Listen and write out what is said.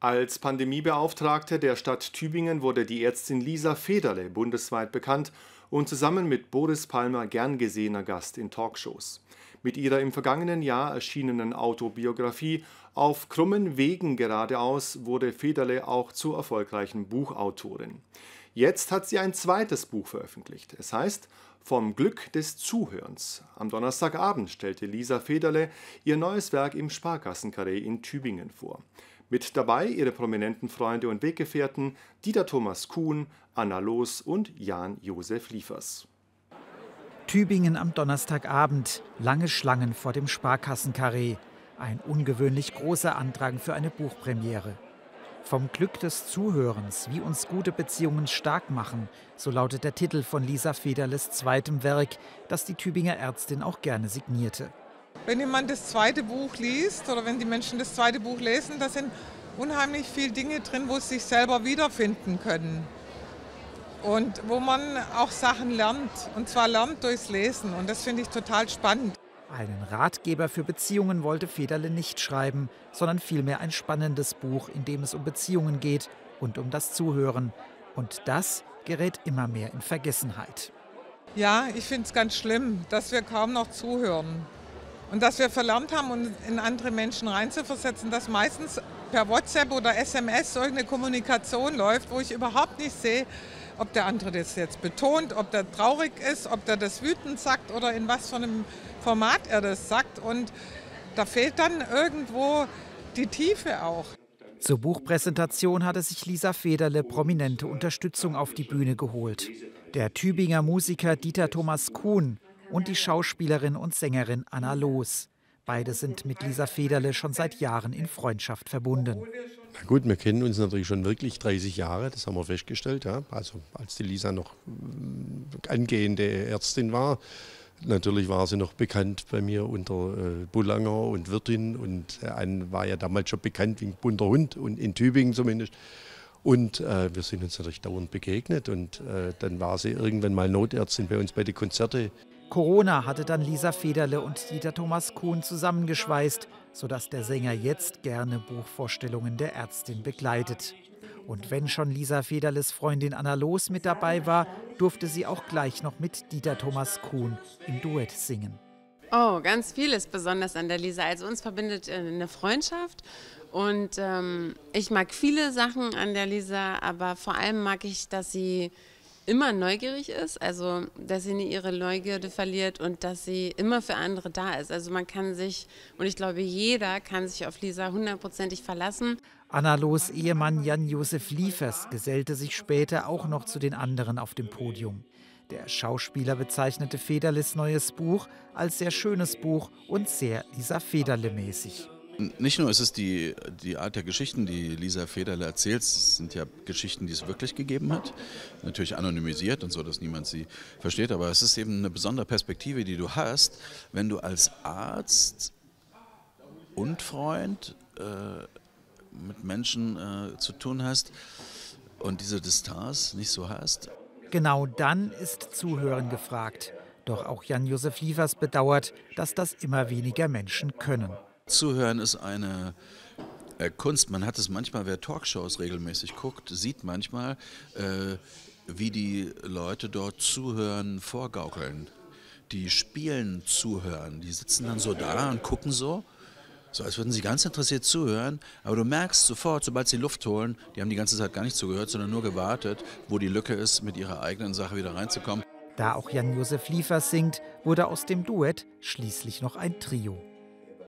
Als Pandemiebeauftragte der Stadt Tübingen wurde die Ärztin Lisa Federle bundesweit bekannt und zusammen mit Boris Palmer gern gesehener Gast in Talkshows. Mit ihrer im vergangenen Jahr erschienenen Autobiografie Auf krummen Wegen geradeaus wurde Federle auch zur erfolgreichen Buchautorin. Jetzt hat sie ein zweites Buch veröffentlicht. Es heißt Vom Glück des Zuhörens. Am Donnerstagabend stellte Lisa Federle ihr neues Werk im Sparkassenkarree in Tübingen vor. Mit dabei ihre prominenten Freunde und Weggefährten Dieter Thomas Kuhn, Anna Loos und Jan-Josef Liefers. Tübingen am Donnerstagabend. Lange Schlangen vor dem Sparkassenkarree. Ein ungewöhnlich großer Andrang für eine Buchpremiere. Vom Glück des Zuhörens, wie uns gute Beziehungen stark machen, so lautet der Titel von Lisa Federles zweitem Werk, das die Tübinger Ärztin auch gerne signierte. Wenn jemand das zweite Buch liest oder wenn die Menschen das zweite Buch lesen, da sind unheimlich viele Dinge drin, wo sie sich selber wiederfinden können. Und wo man auch Sachen lernt. Und zwar lernt durchs Lesen. Und das finde ich total spannend. Einen Ratgeber für Beziehungen wollte Federle nicht schreiben, sondern vielmehr ein spannendes Buch, in dem es um Beziehungen geht und um das Zuhören. Und das gerät immer mehr in Vergessenheit. Ja, ich finde es ganz schlimm, dass wir kaum noch zuhören. Und dass wir verlernt haben, uns in andere Menschen reinzuversetzen, dass meistens per WhatsApp oder SMS irgendeine Kommunikation läuft, wo ich überhaupt nicht sehe, ob der andere das jetzt betont, ob der traurig ist, ob der das wütend sagt oder in was für einem Format er das sagt. Und da fehlt dann irgendwo die Tiefe auch. Zur Buchpräsentation hatte sich Lisa Federle prominente Unterstützung auf die Bühne geholt. Der Tübinger Musiker Dieter Thomas Kuhn und die Schauspielerin und Sängerin Anna Loos. Beide sind mit Lisa Federle schon seit Jahren in Freundschaft verbunden. Na gut, wir kennen uns natürlich schon wirklich 30 Jahre, das haben wir festgestellt. Ja. Also als die Lisa noch äh, angehende Ärztin war, natürlich war sie noch bekannt bei mir unter äh, Bullanger und Wirtin und äh, ein war ja damals schon bekannt wie ein bunter Hund und in Tübingen zumindest. Und äh, wir sind uns natürlich dauernd begegnet und äh, dann war sie irgendwann mal Notärztin bei uns bei den Konzerten. Corona hatte dann Lisa Federle und Dieter Thomas Kuhn zusammengeschweißt, sodass der Sänger jetzt gerne Buchvorstellungen der Ärztin begleitet. Und wenn schon Lisa Federles Freundin Anna Loos mit dabei war, durfte sie auch gleich noch mit Dieter Thomas Kuhn im Duett singen. Oh, ganz vieles besonders an der Lisa. Also uns verbindet äh, eine Freundschaft und ähm, ich mag viele Sachen an der Lisa, aber vor allem mag ich, dass sie immer neugierig ist, also dass sie nie ihre Neugierde verliert und dass sie immer für andere da ist. Also man kann sich, und ich glaube, jeder kann sich auf Lisa hundertprozentig verlassen. Anna Los Ehemann Jan-Josef Liefers gesellte sich später auch noch zu den anderen auf dem Podium. Der Schauspieler bezeichnete Federles neues Buch als sehr schönes Buch und sehr Lisa Federle mäßig. Nicht nur ist es die, die Art der Geschichten, die Lisa Federle erzählt, es sind ja Geschichten, die es wirklich gegeben hat. Natürlich anonymisiert und so, dass niemand sie versteht, aber es ist eben eine besondere Perspektive, die du hast, wenn du als Arzt und Freund äh, mit Menschen äh, zu tun hast und diese Distanz nicht so hast. Genau dann ist Zuhören gefragt. Doch auch Jan-Josef Liefers bedauert, dass das immer weniger Menschen können. Zuhören ist eine äh, Kunst. Man hat es manchmal, wer Talkshows regelmäßig guckt, sieht manchmal, äh, wie die Leute dort zuhören, vorgaukeln. Die spielen zuhören. Die sitzen dann so da und gucken so. So, als würden sie ganz interessiert zuhören, aber du merkst sofort, sobald sie Luft holen, die haben die ganze Zeit gar nicht zugehört, sondern nur gewartet, wo die Lücke ist, mit ihrer eigenen Sache wieder reinzukommen. Da auch Jan-Josef Liefers singt, wurde aus dem Duett schließlich noch ein Trio.